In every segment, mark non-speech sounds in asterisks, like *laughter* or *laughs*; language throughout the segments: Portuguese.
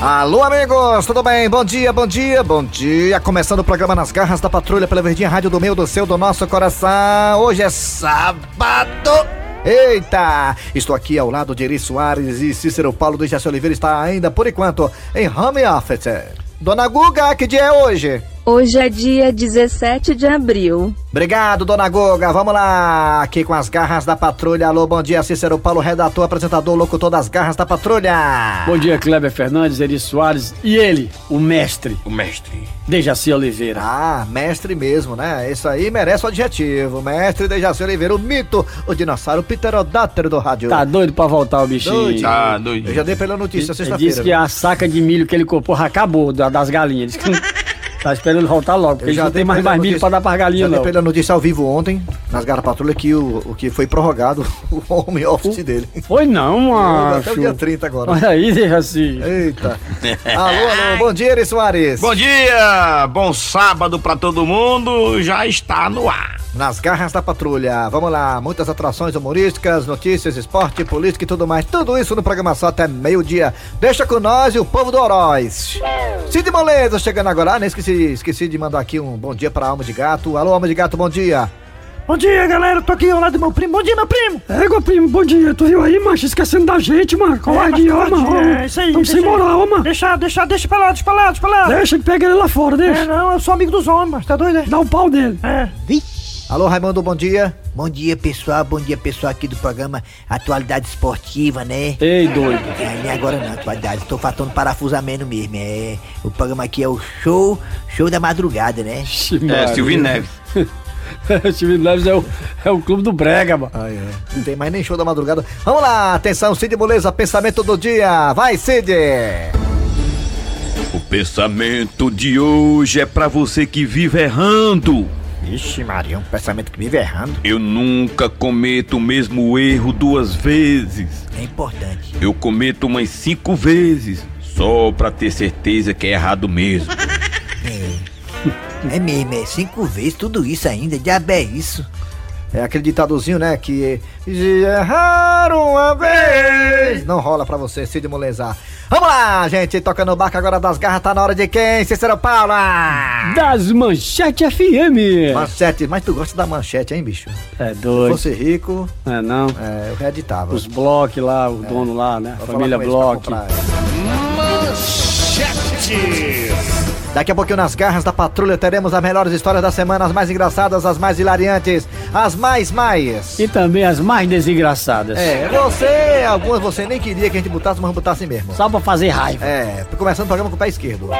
Alô, amigos, tudo bem? Bom dia, bom dia, bom dia. Começando o programa Nas Garras da Patrulha pela Verdinha Rádio do Meu, do Seu, do Nosso Coração. Hoje é sábado. Eita! Estou aqui ao lado de Eri Soares e Cícero Paulo do Jaci Oliveira está ainda, por enquanto, em home office. Dona Guga, que dia é hoje? Hoje é dia 17 de abril. Obrigado, dona Goga. Vamos lá, aqui com as garras da patrulha. Alô, bom dia, Cícero Paulo, redator, apresentador, locutor das garras da patrulha. Bom dia, Kleber Fernandes, Eri Soares e ele, o mestre, O mestre. Dejaci Oliveira. Ah, mestre mesmo, né? Isso aí merece o adjetivo. Mestre Dejaci Oliveira, o mito, o dinossauro, pterodátero do rádio. Tá doido pra voltar o bichinho? Doido. Tá Eu doido. já dei pela notícia Ele sexta-feira. disse que a saca de milho que ele comprou acabou da- das galinhas. Disse que tá esperando ele voltar logo, porque já não dei tem mais, mais milho pra dar pra Já galinha, dei não. pela notícia ao vivo ontem, nas garras da patrulha, que o, o que foi prorrogado *laughs* o home office dele. Foi não, Até o dia macho. 30 agora. Olha aí, Dejaci. Eita. alô, alô, bom dia, Eri Soares. Bom dia, bom sábado pra todo mundo, já está no ar. Nas garras da patrulha. Vamos lá, muitas atrações humorísticas, notícias, esporte, política e tudo mais. Tudo isso no programa só até meio-dia. Deixa com nós e o povo do Oroz. Cid Moleza chegando agora. Ah, nem esqueci, esqueci de mandar aqui um bom dia pra Alma de Gato. Alô, Alma de Gato, bom dia. Bom dia, galera. Tô aqui ao lado do meu primo. Bom dia, meu primo. Égua, primo, bom dia. Tu viu aí, macho? Esquecendo da gente, mano. Covardia, ó, mas, mano. é, isso aí. Tamo sem moral, mano. Deixa, deixa, deixa pra lá, deixa pra lá, deixa pra lá. Deixa que pega ele lá fora, É, deixa. não, eu sou amigo dos homens, mas tá doido, é? Dá o pau dele. É. Alô, Raimundo, bom dia. Bom dia, pessoal. Bom dia, pessoal aqui do programa Atualidade Esportiva, né? Ei, doido. É, nem agora não, atualidade. Estou faltando parafusamento mesmo. É, o programa aqui é o show, show da madrugada, né? É. Silvio Neves. *laughs* *laughs* Silvio Neves é o, é o clube do Brega, mano. Ah, é. Não tem mais nem show da madrugada. Vamos lá, atenção, Cid Moleza, pensamento do dia. Vai, Cid. O pensamento de hoje é pra você que vive errando. Ixi, Maria, um pensamento que vive errando. Eu nunca cometo o mesmo erro duas vezes. É importante. Eu cometo umas cinco vezes, só pra ter certeza que é errado mesmo. *laughs* É mesmo, é cinco vezes tudo isso ainda. Diabo é isso. É aquele ditadozinho, né? Que. Se errar uma vez. Não rola pra você, Cid Moleza. Vamos lá, gente. Toca no barco agora das garras. Tá na hora de quem? Cícero Paula. Das Manchete FM. Manchete. Mas tu gosta da manchete, hein, bicho? É Se doido. fosse rico, É não. é, eu reeditava. Os blocos lá, o dono lá, né? Vou Família pra Block. comprar. Daqui a pouquinho nas garras da patrulha teremos as melhores histórias da semana, as mais engraçadas, as mais hilariantes, as mais mais. E também as mais desengraçadas. É, você, algumas você nem queria que a gente botasse, mas botasse mesmo. Só pra fazer raiva. É, começando o programa com o pé esquerdo.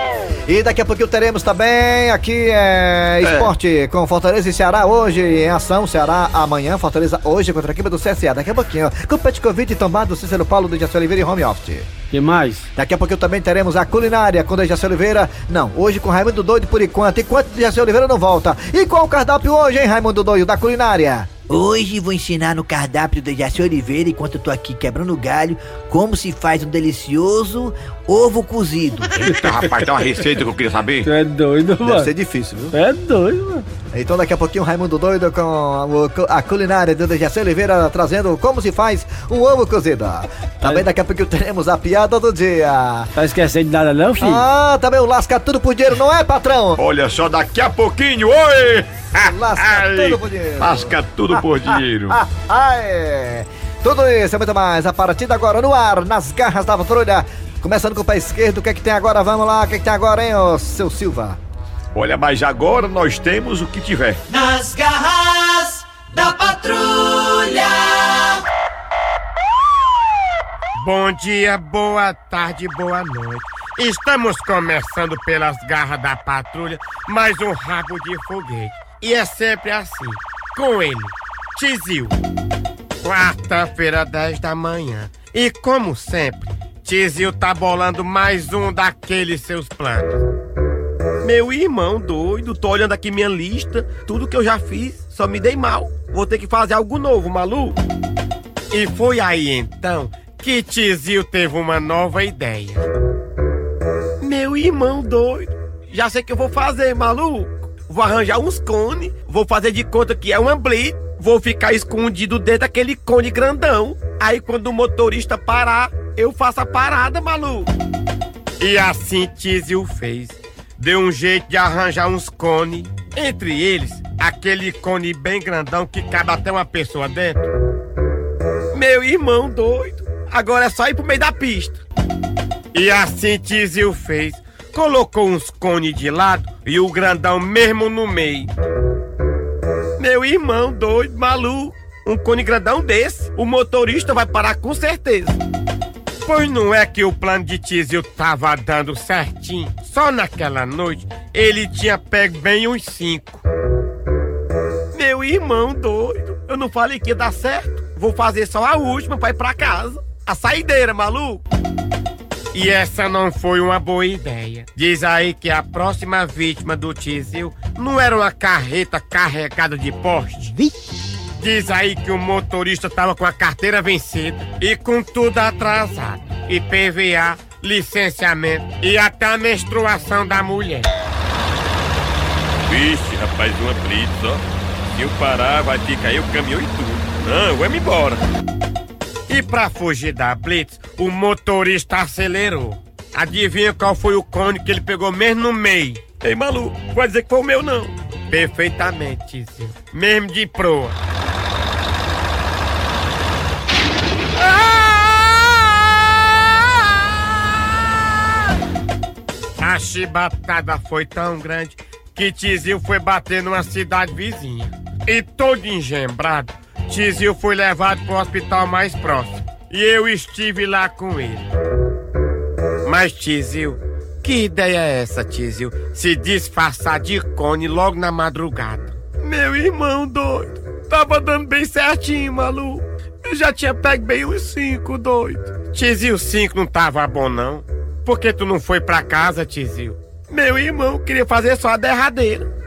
E daqui a pouquinho teremos também aqui é, esporte com Fortaleza e Ceará hoje em ação. Ceará amanhã, Fortaleza hoje contra a equipe do CSA. Daqui a pouquinho, com o Petkovic tombado, Cícero Paulo do Jaci Oliveira e home office. Que mais? Daqui a pouquinho também teremos a culinária com o Jaci Oliveira. Não, hoje com Raimundo Doido por enquanto. Enquanto o Jaci Oliveira não volta. E qual o cardápio hoje, hein, Raimundo Doido, da culinária? Hoje vou ensinar no cardápio do Jaci Oliveira, enquanto eu tô aqui quebrando galho, como se faz um delicioso ovo cozido. Eita, rapaz, tem uma receita que eu queria saber. Tu é doido, Deve mano. ser difícil, viu? É doido, mano. Então daqui a pouquinho o Raimundo Doido com a culinária do Jaci Oliveira trazendo como se faz um ovo cozido. Também daqui a pouquinho teremos a piada do dia. Tá esquecendo de nada não, filho? Ah, também o Lasca Tudo por Dinheiro, não é, patrão? Olha só, daqui a pouquinho, oi! *laughs* Lasca Ai, tudo por dinheiro. Lasca tudo por *laughs* dinheiro. É. Tudo isso e muito mais a partir de agora no ar, nas garras da patrulha. Começando com o pé esquerdo, o que é que tem agora? Vamos lá, o que é que tem agora, hein, ô seu Silva? Olha, mas agora nós temos o que tiver. Nas garras da patrulha. Bom dia, boa tarde, boa noite. Estamos começando pelas garras da patrulha, mais um rabo de foguete. E é sempre assim, com ele, Tizil. Quarta-feira, 10 da manhã. E como sempre, Tizil tá bolando mais um daqueles seus planos. Meu irmão doido, tô olhando aqui minha lista, tudo que eu já fiz, só me dei mal. Vou ter que fazer algo novo, maluco. E foi aí então que Tizil teve uma nova ideia. Meu irmão doido, já sei o que eu vou fazer, maluco. Vou arranjar uns cones, vou fazer de conta que é uma blitz, vou ficar escondido dentro daquele cone grandão. Aí quando o motorista parar, eu faço a parada, maluco. E assim Tizio fez. Deu um jeito de arranjar uns cones. Entre eles, aquele cone bem grandão que cabe até uma pessoa dentro. Meu irmão doido. Agora é só ir pro meio da pista. E assim Tizio fez. Colocou uns cones de lado e o grandão mesmo no meio. Meu irmão doido, maluco. Um cone grandão desse, o motorista vai parar com certeza. Pois não é que o plano de Tizio tava dando certinho? Só naquela noite ele tinha pego bem uns cinco. Meu irmão doido, eu não falei que ia dar certo. Vou fazer só a última pra ir pra casa. A saideira, maluco. E essa não foi uma boa ideia. Diz aí que a próxima vítima do Tizil não era uma carreta carregada de poste. Diz aí que o motorista tava com a carteira vencida e com tudo atrasado. IPVA, licenciamento e até a menstruação da mulher. Vixe, rapaz, uma blitz, ó. Se eu parar, vai que cair o caminhão e tudo. Não, vamos embora. E pra fugir da blitz, o motorista acelerou. Adivinha qual foi o cone que ele pegou mesmo no meio? Ei, maluco, vai dizer que foi o meu, não. Perfeitamente, Tizio. Mesmo de proa. A chibatada foi tão grande que Tizio foi bater numa cidade vizinha. E todo engembrado, Tizio foi levado para o hospital mais próximo. E eu estive lá com ele. Mas Tizio, que ideia é essa, Tizio? Se disfarçar de cone logo na madrugada. Meu irmão doido, tava dando bem certinho, maluco. Eu já tinha pego bem uns cinco, doido. Tizio, cinco não tava bom, não. Por que tu não foi pra casa, Tizio? Meu irmão queria fazer só a derradeira.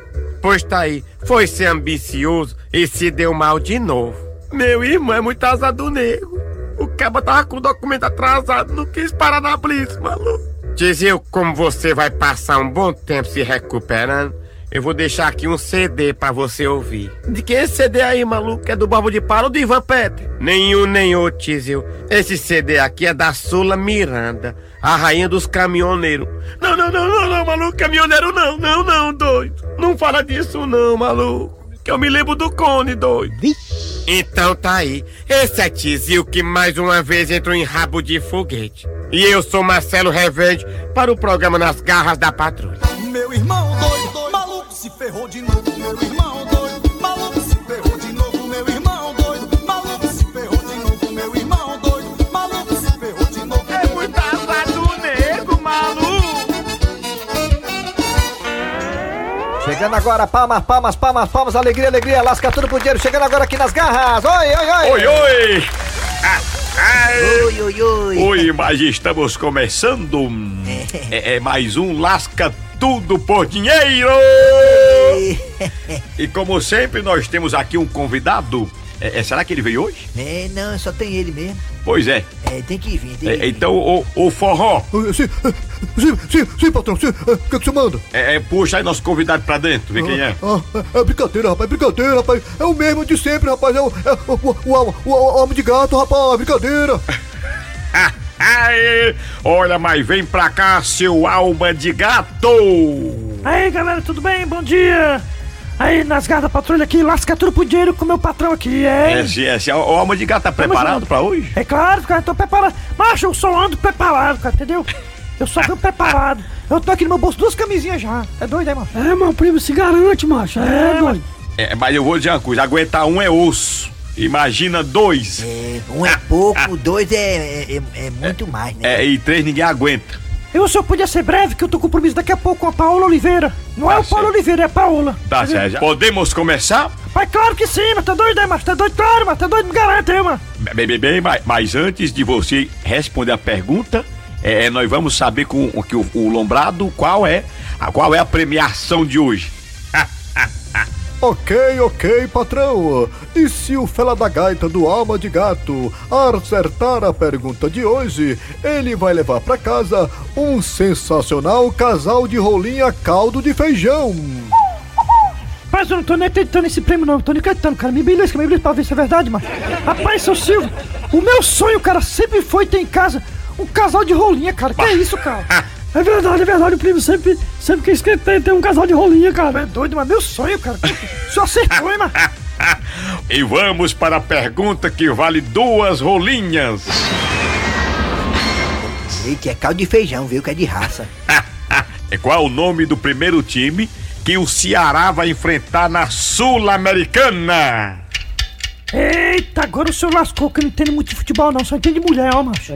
Pois tá aí, foi ser ambicioso e se deu mal de novo. Meu irmão é muito azar do nego. O caba tava com o documento atrasado, não quis parar na blitz, maluco. Tizio, como você vai passar um bom tempo se recuperando, eu vou deixar aqui um CD pra você ouvir. De que esse CD aí, maluco? É do Barbo de Palo ou do Ivan Peter? Nenhum nem outro, Tizio. Esse CD aqui é da Sula Miranda, a rainha dos caminhoneiros. Não, não, não, não, não, maluco, caminhoneiro não, não, não, doido. Não fala disso não, maluco. Que eu me lembro do Cone, doido. Então tá aí. Esse é Tizio que mais uma vez entrou em rabo de foguete. E eu sou Marcelo Revende para o programa Nas Garras da Patrulha. Meu irmão doido, doido, maluco se ferrou de novo. Chegando agora, palmas, palmas, palmas, palmas, alegria, alegria, lasca tudo pro dinheiro. Chegando agora aqui nas garras. Oi, oi, oi. Oi, oi! Ah, ai. Oi, oi, oi. Oi, mas estamos começando é, é mais um Lasca Tudo por Dinheiro! E como sempre, nós temos aqui um convidado. É, é, será que ele veio hoje? É, não, só tem ele mesmo. Pois é. É, tem que vir, tem É, que vir. então, o, o forró, Sim, sim, sim, sim, patrão, sim. O que, que você manda? é, é, puxa aí nosso convidado pra dentro, vê quem é. Ah, é, é brincadeira, rapaz, brincadeira, rapaz. É o mesmo de sempre, rapaz. É o, é o, o, o, o, o homem de gato, rapaz, brincadeira. *laughs* Ai, olha, mas vem pra cá, seu alma de gato! Aí, galera, tudo bem? Bom dia. Aí, nas garras da patrulha aqui, lasca tudo pro dinheiro com o meu patrão aqui, é? Esse, esse, o alma de gato tá preparado junto. pra hoje? É claro, cara, tô preparado. Macho, eu só ando preparado, cara, entendeu? Eu só ando preparado. Eu tô aqui no meu bolso duas camisinhas já. É doido, é, mano? É, meu primo, se garante, macho. É, doido. É, mas eu vou dizer uma coisa, aguentar um é osso. Imagina dois. É, um é pouco, dois é, é, é muito mais, né? É, e três ninguém aguenta. Eu só podia ser breve, que eu tô com compromisso daqui a pouco com a Paola Oliveira. Não é Tá o Paulo certo. Oliveira, é a Paola. Tá certo. Podemos começar? Mas claro que sim, mas tá doido, é, mas tá doido, claro, mas tá doido, me garante, é, mano. Bem, bem, bem, mas, mas antes de você responder a pergunta, é, nós vamos saber com o que o, o Lombrado qual é a qual é a premiação de hoje. Ok, ok, patrão. E se o fela da gaita do alma de gato acertar a pergunta de hoje, ele vai levar pra casa um sensacional casal de rolinha caldo de feijão. Rapaz, eu não tô nem acreditando nesse prêmio, não. Tô nem acreditando, cara. Me belisca, me belisca pra ver se é verdade, mano. Rapaz, seu Silvio, o meu sonho, cara, sempre foi ter em casa um casal de rolinha, cara. Que é isso, cara? *laughs* É verdade, é verdade. O primo sempre, sempre quis que ter, ter um casal de rolinha, cara. É doido, mas meu sonho, cara. O senhor acertou, hein, mano? *laughs* E vamos para a pergunta que vale duas rolinhas. Eita, é caldo de feijão, viu? Que é de raça. É *laughs* qual o nome do primeiro time que o Ceará vai enfrentar na Sul-Americana? Eita, agora o senhor lascou que não entendo muito de futebol, não. Só entende de mulher, ó, macho.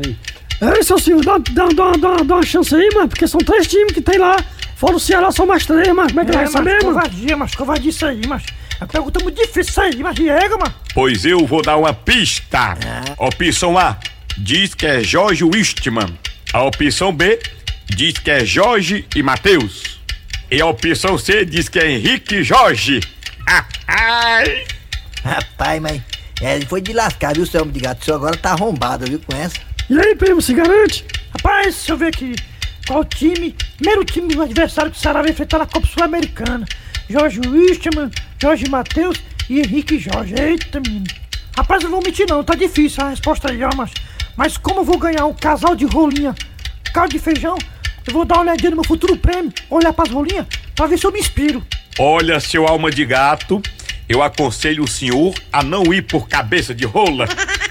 É, seu senhor, dá, dá, dá, dá, dá uma chance aí, mano. Porque são três times que tem lá. Fora o Ceará, são mais três, mano. Como é que vai É, mas saber, mano? covardia, mas covardia isso aí, macho. A pergunta é muito difícil isso aí, mas Diego, mano. Pois eu vou dar uma pista. Opção A diz que é Jorge Wistman. A opção B diz que é Jorge e Matheus. E a opção C diz que é Henrique e Jorge. Ai. Rapaz, mas. É, foi de lascar, viu, seu homem de gato? O senhor agora tá arrombado, viu, com essa? E aí, primo, se garante? Rapaz, deixa eu ver aqui. Qual time? Primeiro time do adversário que o Ceará vai enfrentar na Copa Sul-Americana. Jorge Wistman, Jorge Matheus e Henrique Jorge. Eita, menino. Rapaz, não vou mentir não, tá difícil a resposta aí, ó, mas... Mas como eu vou ganhar um casal de rolinha, caldo de feijão, eu vou dar uma olhadinha no meu futuro prêmio, olhar pras rolinhas, pra ver se eu me inspiro. Olha, seu alma de gato, eu aconselho o senhor a não ir por cabeça de rola. *laughs*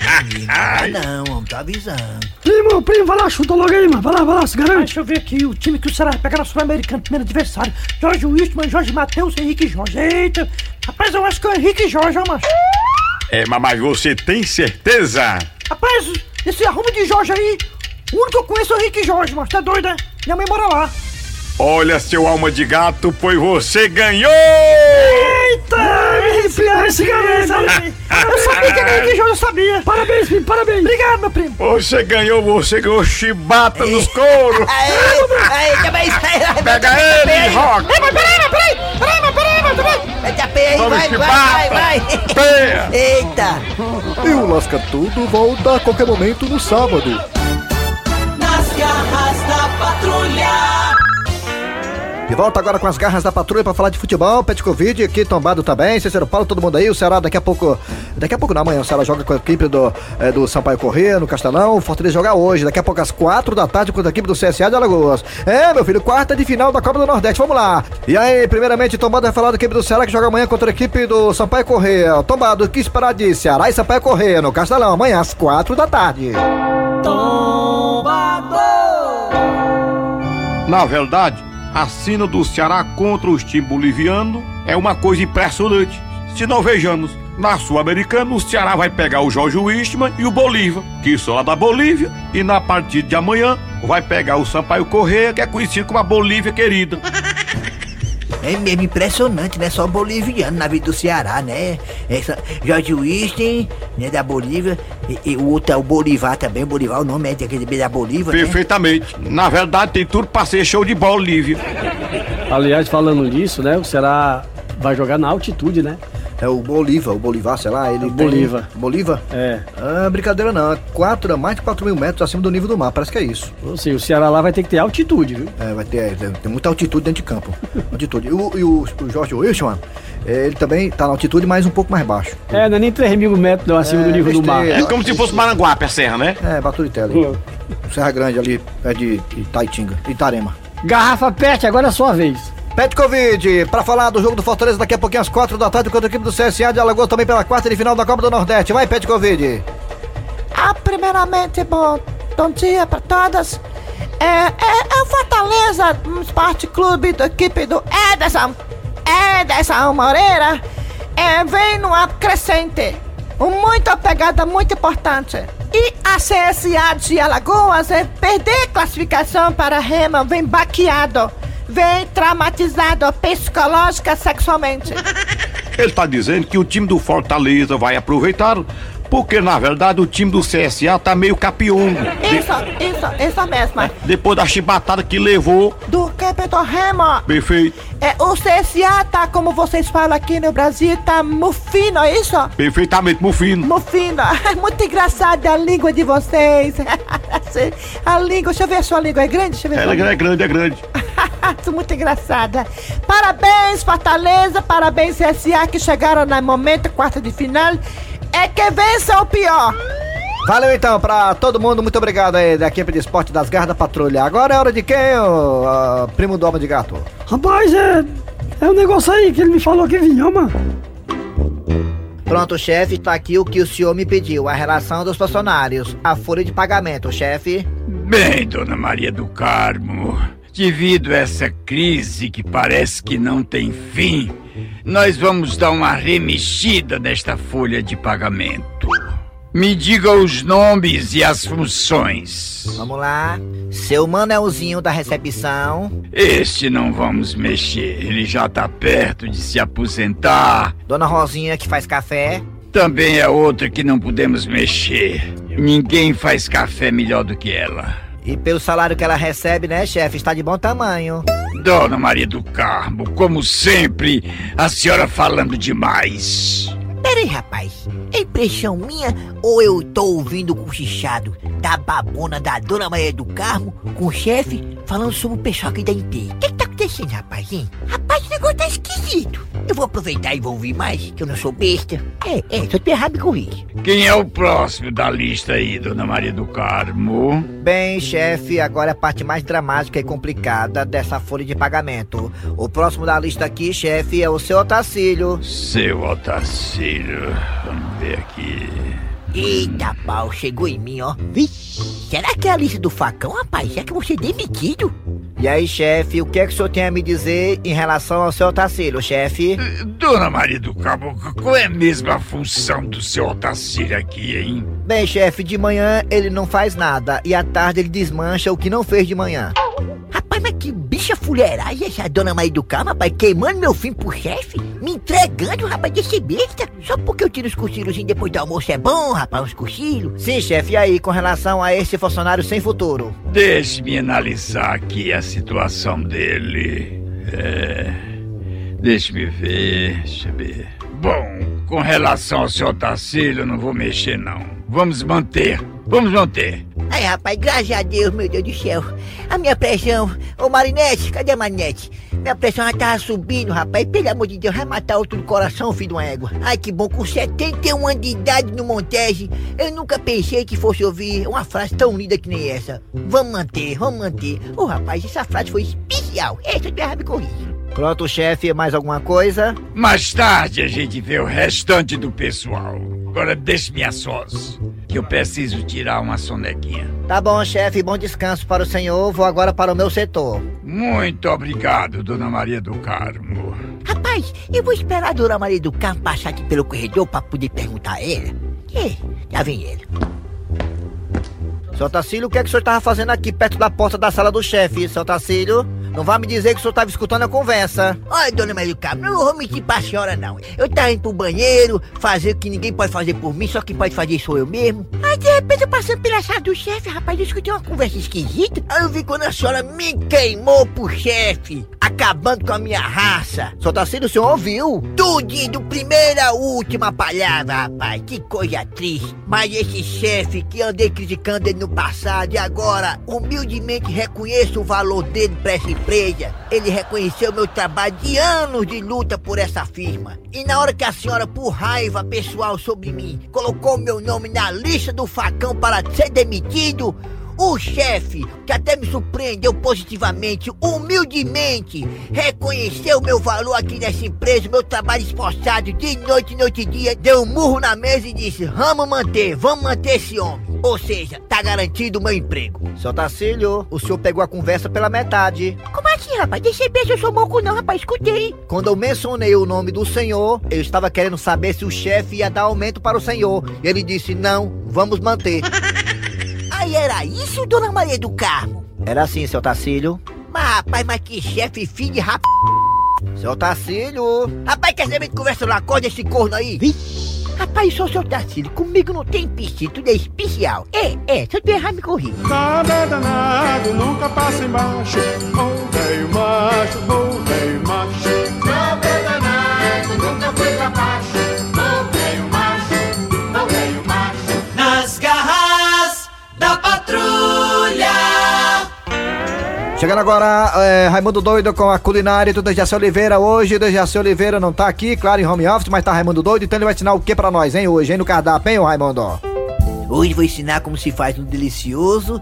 Ah, não, homem, tô avisando. Primo, primo, vai lá, chuta logo aí, mano. Vai lá, vai lá, se garante. deixa eu ver aqui, o time que o Ceará vai pegar na Sul-Americana, primeiro adversário. Jorge Wistman, Jorge Matheus, Henrique Jorge. Eita, rapaz, eu acho que é o Henrique Jorge, ó, macho. É, mas- mas você tem certeza? Rapaz, esse arrumo de Jorge aí, o único que eu conheço é o Henrique Jorge, mas tá doido, né? Minha mãe mora lá. Olha, seu alma de gato, pois você ganhou! Eita! primo, se garante. Eu sabia que era o Henrique Jorge, eu sabia. Parabéns, primo, parabéns. Obrigado, meu primo. Você ganhou, você ganhou chibata nos couros! Aê, aê, que mais? Pega ele, Rock! Ei, mas peraí, mas peraí, peraí, mas peraí, mas peraí. Mete a peia aí, vai, vai, vai, vai. Peia. Eita. E o Lasca Tudo volta a qualquer momento no sábado. Nas garras da patrulha. De volta agora com as garras da patrulha pra falar de futebol. Pet Covid aqui tombado também. Cícero Paulo, todo mundo aí. O Ceará daqui a pouco. Daqui a pouco não, amanhã o Ceará joga com a equipe do, eh, do Sampaio Corrêa no Castelão. O Fortaleza joga hoje. Daqui a pouco às quatro da tarde contra a equipe do CSA de Alagoas. É, meu filho, quarta de final da Copa do Nordeste. Vamos lá. E aí, primeiramente, tombado vai falar da equipe do Ceará que joga amanhã contra a equipe do Sampaio Corrêa. Tombado, o que esperar de Ceará e Sampaio Corrêa no Castelão amanhã às quatro da tarde. Na verdade, a cena do Ceará contra os times bolivianos é uma coisa impressionante. Se não vejamos, na Sul-Americana o Ceará vai pegar o Jorge Wistman e o Bolívar, que são lá da Bolívia, e na partida de amanhã vai pegar o Sampaio Correia, que é conhecido como a Bolívia querida. *laughs* É mesmo impressionante, né? Só boliviano na vida do Ceará, né? Essa, Jorge Winston, né, da Bolívia. E, e o outro é o Bolivar também. O Bolivar, o nome é daquele da Bolívia, né? Perfeitamente. Na verdade, tem tudo pra ser show de Bolívia. Aliás, falando nisso, né? O Ceará vai jogar na altitude, né? É o Bolívar, o Bolivar, sei lá, ele tem- Bolívar. Bolívar? É. Ah, brincadeira não, é quatro, mais de 4 mil metros acima do nível do mar, parece que é isso. Ou seja, o Ceará lá vai ter que ter altitude, viu? É, vai ter, é, tem, tem muita altitude dentro de campo. *laughs* altitude. E o, e o, o Jorge Wilson, é, ele também tá na altitude, mas um pouco mais baixo. É, não é nem 3 mil metros não, acima É, do nível do mar. É como se fosse Maranguape a serra, né? É, Baturité ali. Serra Grande ali, é de Itaitinga, Itarema. Garrafa Pet, agora é a sua vez. Pet Covid, pra falar do jogo do Fortaleza daqui a pouquinho às 4 da tarde contra a equipe do CSA de Alagoas também pela quarta de final da Copa do Nordeste. Vai, Pet Covid. Ah, primeiramente, bom, bom dia para todas. É, é, é o Fortaleza um Esporte Clube da equipe do Ederson, Ederson Moreira, é, vem numa crescente, muito pegada muito importante. E a CSA de Alagoas é perder classificação para a Rema, vem baqueado, vem traumatizado psicológica sexualmente. *laughs* Ele tá dizendo que o time do Fortaleza vai aproveitar, porque na verdade o time do CSA tá meio capiongo. De- Isso, isso, isso mesmo. depois da chibatada que levou, Do do Rema. perfeito, É, o CSA tá, como vocês falam aqui no Brasil, tá mufino, é isso? perfeitamente mufino. Mufino. *laughs* É muito engraçada a língua de vocês. *laughs* a língua, deixa eu ver a sua língua, é grande? Deixa eu ver Ela é grande, é grande. Tô muito engraçada. Parabéns, Fortaleza, parabéns, CSA, que chegaram no momento, quarta de final. É que vença o pior. Valeu então pra todo mundo, muito obrigado aí da equipe de esporte das garras da patrulha. Agora é hora de quem, ô, ah, primo do Alma de Gato? Rapaz, é. É um negócio aí que ele me falou que vinha, mano. Pronto, chefe, tá aqui o que o senhor me pediu, a relação dos funcionários, a folha de pagamento, chefe. Bem, dona Maria do Carmo, devido a essa crise que parece que não tem fim, nós vamos dar uma remexida nesta folha de pagamento. Me diga os nomes e as funções. Vamos lá. Seu Manelzinho da recepção. Este não vamos mexer, ele já tá perto de se aposentar. Dona Rosinha que faz café. Também é outra que não podemos mexer. Ninguém faz café melhor do que ela. E pelo salário que ela recebe, né, chefe, está de bom tamanho. Dona Maria do Carmo, como sempre, a senhora falando demais. Peraí, rapaz. É impressão minha ou eu tô ouvindo o cochichado da babona da Dona Maria do Carmo com o chefe falando sobre o pessoal aqui da empresa? O que, tá acontecendo, rapaz, hein? Rapaz, o negócio tá esquisito. Eu vou aproveitar e vou ouvir mais, que eu não sou besta. É, é, eu tiver errado, me corrige. Quem é o próximo da lista aí, Dona Maria do Carmo? Bem, chefe, agora é a parte mais dramática e complicada dessa folha de pagamento. O próximo da lista aqui, chefe, é o seu Otacílio. Seu Otacílio. Vamos ver aqui. Eita pau, chegou em mim, ó. Vixe, será que é a lista do facão, rapaz? Será que eu vou ser demitido? E aí, chefe, o que é que o senhor tem a me dizer em relação ao seu Otacílio, chefe? Dona Maria do Carmo, qual é mesmo a função do seu Otacílio aqui, hein? Bem, chefe, de manhã ele não faz nada e à tarde ele desmancha o que não fez de manhã. Mas que bicha fuleiragem essa dona Maria do Carmo, rapaz, queimando meu fim pro chefe, me entregando, rapaz, desse besta. Só porque eu tiro os cochilos depois do almoço é bom, rapaz, uns cochilos. Sim, chefe, e aí, com relação a esse funcionário sem futuro? Deixe-me analisar aqui a situação dele. É. Deixe-me ver, deixa eu ver. Bom, com relação ao seu Otacílio, eu não vou mexer, não. Vamos manter, vamos manter. Ai, rapaz, graças a Deus, meu Deus do céu. A minha pressão. Ô, Marinete, cadê a Marinete? Minha pressão já tava subindo, rapaz. Pelo amor de Deus, vai matar outro do coração, filho de uma égua. Ai, que bom, com 71 anos de idade no Montese, eu nunca pensei que fosse ouvir uma frase tão linda que nem essa. Vamos manter, vamos manter. Ô, rapaz, essa frase foi especial. Essa eu me corrigir. Pronto, chefe, mais alguma coisa? Mais tarde a gente vê o restante do pessoal. Agora deixe-me a sós, que eu preciso tirar uma sonequinha. Tá bom, chefe, bom descanso para o senhor. Vou agora para o meu setor. Muito obrigado, Dona Maria do Carmo. Rapaz, eu vou esperar a Dona Maria do Carmo passar aqui pelo corredor para poder perguntar a ela. É, já vem ele. Seu Tacílio, o que é que o senhor estava fazendo aqui perto da porta da sala do chefe, seu Tacílio? Não vai me dizer que o senhor estava escutando a conversa. Olha, dona Maria do Carmo, não vou mentir pra senhora, não. Eu tava indo pro banheiro, fazer o que ninguém pode fazer por mim, só quem pode fazer sou eu mesmo. Aí, de repente, eu passando pela sala do chefe, rapaz, eu escutei uma conversa esquisita. Aí eu vi quando a senhora me queimou pro chefe, acabando com a minha raça. Só tá sendo o senhor ouviu? Tudinho, do primeira à última palavra, rapaz. Que coisa triste. Mas esse chefe que andei criticando ele no passado e agora, humildemente reconheço o valor dele pra essa Ele reconheceu meu trabalho de anos de luta por essa firma. E na hora que a senhora, por raiva pessoal sobre mim, colocou meu nome na lista do facão para ser demitido, o chefe, que até me surpreendeu positivamente, humildemente, reconheceu meu valor aqui nessa empresa, meu trabalho esforçado de noite, noite e dia, deu um murro na mesa e disse: Vamos manter, vamos manter esse homem. Ou seja, tá garantido o meu emprego. Seu Tacílio, o senhor pegou a conversa pela metade. Como assim, rapaz? Deixa eu ver se eu sou moco não, rapaz. Escutei. Quando eu mencionei o nome do senhor, eu estava querendo saber se o chefe ia dar aumento para o senhor. E ele disse: Não, vamos manter. *laughs* Aí era isso, dona Maria do Carmo? Era assim, seu Tacílio. Mas, rapaz, mas que chefe filho de rap... Seu Tacílio. Rapaz, quer saber de conversa lá? Acorda esse corno aí. Vixe. Rapaz, sou seu Tacílio. Comigo não tem piscina, tudo é especial. É, é, se eu te errar, me corrija. Nada danado, nunca passa embaixo. Ô velho macho, ô velho macho. Nada danado, Chegando agora, é, Raimundo Doido com a culinária do Dejaci Oliveira. Hoje, Dejaci Oliveira não tá aqui, claro, em home office, mas tá Raimundo Doido, então ele vai ensinar o que pra nós, hein, hoje, hein, no cardápio, hein, Raimundo? Hoje vou ensinar como se faz um delicioso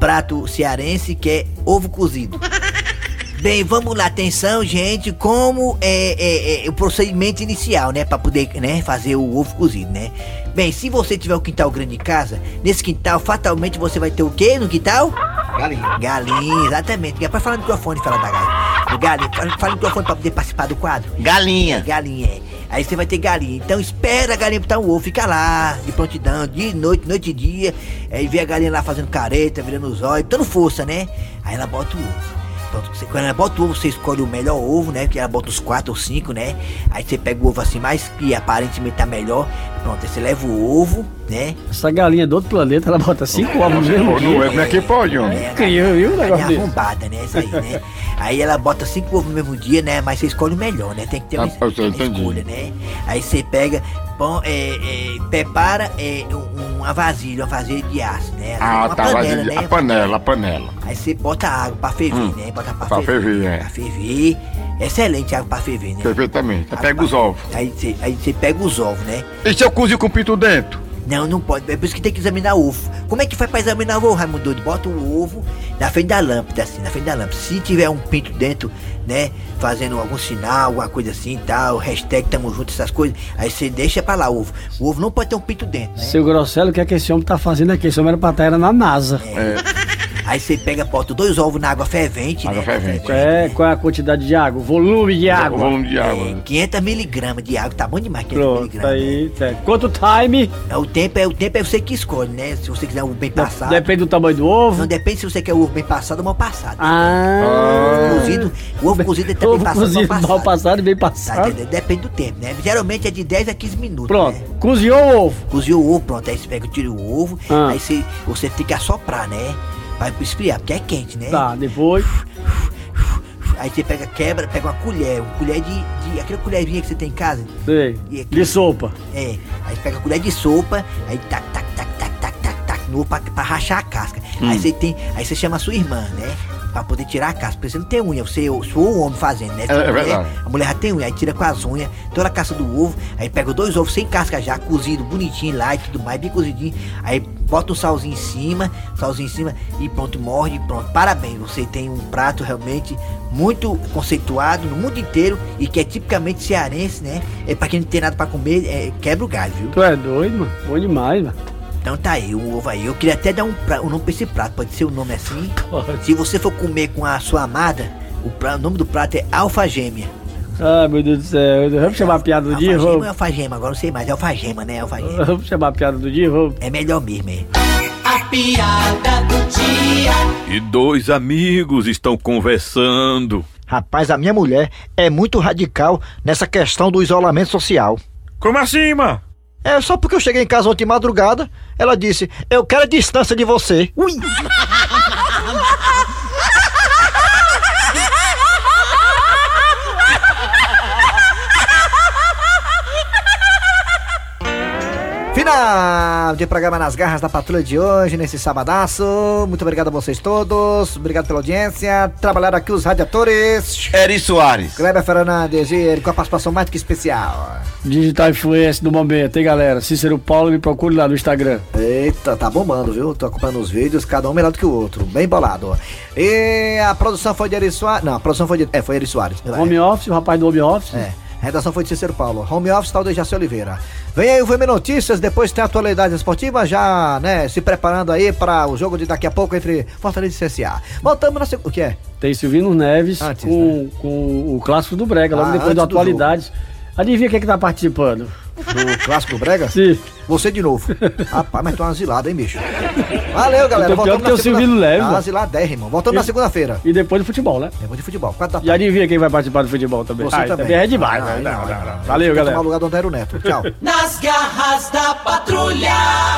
prato cearense que é ovo cozido. *laughs* Bem, vamos lá, atenção, gente, como é, é, é o procedimento inicial, né, Pra poder, né, fazer o ovo cozido, né? Bem, se você tiver um quintal grande em casa, nesse quintal, fatalmente você vai ter o quê no quintal? Galinha. Galinha, exatamente. Pode falar no microfone, fala da galinha. Galinha, fala, fala no microfone pra poder participar do quadro. Galinha. Galinha, é. Aí você vai ter galinha. Então espera a galinha botar um ovo, fica lá, de prontidão, de noite, noite e dia. Aí vê a galinha lá fazendo careta, virando os olhos, dando força, né? Aí ela bota o ovo. Pronto, você- quando ela bota o ovo, você escolhe o melhor ovo, né? Que ela bota os quatro ou cinco, né? Aí você pega o ovo assim, mais que aparentemente tá melhor. Pronto, aí você leva o ovo, né? Essa galinha é do outro planeta, ela bota cinco ovos no mesmo Não dia. é, como é que pode, homem? Incrível, viu, o negócio Galinha desse? arrombada, né? Isso aí, né? *laughs* Aí ela bota cinco ovos no mesmo dia, né? Mas você escolhe o melhor, né? Tem que ter uma, Ah, uma escolha, né? Aí você pega, bom, é, é, prepara é, um- uma vasilha, uma vasilha de aço, né? Ah, uma tá, panela, mas né? a panela, a panela. Aí você bota água pra ferver, Hum, né? Bota pra, pra ferver, é. Pra ferver. Excelente água pra ferver, né? Perfeitamente. Aí pega pra- os ovos. Aí você, aí pega os ovos, né? E se eu cozinho com pinto dentro? Não, não pode. É por isso que tem que examinar o ovo. Como é que faz pra examinar o ovo, Raimundo Doido? Bota o ovo na frente da lâmpada, assim, na frente da lâmpada. Se tiver um pinto dentro, né, fazendo algum sinal, alguma coisa assim e tal, hashtag tamo junto, essas coisas, aí você deixa pra lá o ovo. O ovo não pode ter um pinto dentro, né? Seu Grosselho, o que é que esse homem tá fazendo aqui? Esse homem era pra estar era na NASA. *laughs* Aí você pega, bota dois ovos na água fervente, Água né? fervente. É, qual é a quantidade de água? O volume de água. O volume de água. É, 500 miligramas de água, tá bom demais 500 Pronto, miligramas. aí, certo. Quanto time? É, O tempo é o tempo é você que escolhe, né? Se você quiser um ovo bem passado. Depende do tamanho do ovo. Não depende se você quer o ovo bem passado ou mal passado. Ah. O cozido, o ovo cozido é também Ovo passado cozido mal mal passado. passado e bem Tá passado. entendendo? Depende do tempo, né? Geralmente é de 10 a 15 minutos. Pronto, Né? cozinhou o ovo. Cozinhou o ovo, pronto. Aí você pega, tira o ovo, Ah. aí você, você tem que assoprar, né? Vai esfriar, porque é quente, né? Tá, depois. Aí você pega, quebra, pega uma colher, uma colher de. de aquela colherzinha que você tem em casa. Sei. Aqui- De sopa. É, aí pega a colher de sopa, aí tac, tac, tac, tac, tac, tac, tac, no pra, pra rachar a casca. Hum. Aí você tem, aí você chama a sua irmã, né? Pra poder tirar a casca, porque você não tem unha, você sou o homem fazendo, né? É, é mulher- verdade. A mulher já tem unha, aí tira com as unhas, toda a casca do ovo, aí pega dois ovos sem casca já, cozido, bonitinho lá e tudo mais, bem cozidinho, aí bota um salzinho em cima, salzinho em cima e pronto, morde pronto. Parabéns, você tem um prato realmente muito conceituado no mundo inteiro e que é tipicamente cearense, né? É pra quem não tem nada pra comer, é, quebra o galho, viu? Tu é doido, mano. Bom demais, mano. Então tá aí, o ovo aí. Eu queria até dar um, pra, um nome pra esse prato, pode ser o nome assim? Pode. Se você for comer com a sua amada, o, pra- o nome do prato é alfagêmea. Ai, meu Deus do céu. Vamos chamar a piada do dia, Alfagema ou vamos? alfagema? Agora não sei mais, é alfagema, né? Alfagema. Vamos chamar a piada do dia, vamos? É melhor mesmo, é. A piada do dia. E dois amigos estão conversando. Rapaz, a minha mulher é muito radical nessa questão do isolamento social. Como assim, mano? É só porque eu cheguei em casa ontem de madrugada, ela disse: Eu quero a distância de você. Ui! *laughs* Final de programa nas garras da patrulha de hoje, nesse sabadaço. Muito obrigado a vocês todos. Obrigado pela audiência. Trabalharam aqui os radiadores. Eri Soares. Kleber Fernandes e ele com a participação mais do que especial. Digital Influência do momento, hein, galera? Cícero Paulo, me procure lá no Instagram. Eita, tá bombando, viu? Tô acompanhando os vídeos, cada um melhor do que o outro. Bem bolado. E a produção foi de Eri Soares. Não, a produção foi de. É, foi Eri Soares. Home Office, o rapaz do Home Office. É. A redação foi de Cícero Paulo. Home Office tal de Jaci Oliveira. Vem aí o VM Notícias, depois tem a atualidade esportiva, já, né, se preparando aí para o jogo de daqui a pouco entre Fortaleza e CSA. Voltamos na segunda. O que é? Tem Silvino Neves Antes, com, com o clássico do Brega, logo Ah, depois do Atualidades. Adivinha quem é que tá participando? Do clássico do Brega? Sim. Você de novo. Rapaz, mas tu uma asilada, hein, bicho? Valeu, galera. Eu tô pior que tem o Silvino Neves, Ah, mano. aziladérrimo, irmão. Voltamos na E- segunda-feira. E depois do futebol, né? Depois de futebol, quatro da E adivinha quem vai participar do futebol também? Você Ah, também. é demais, Ah, né? Não, não, não. Valeu, galera. tomar o lugar do Antero Neto. Tchau. Nas garras da patrulha.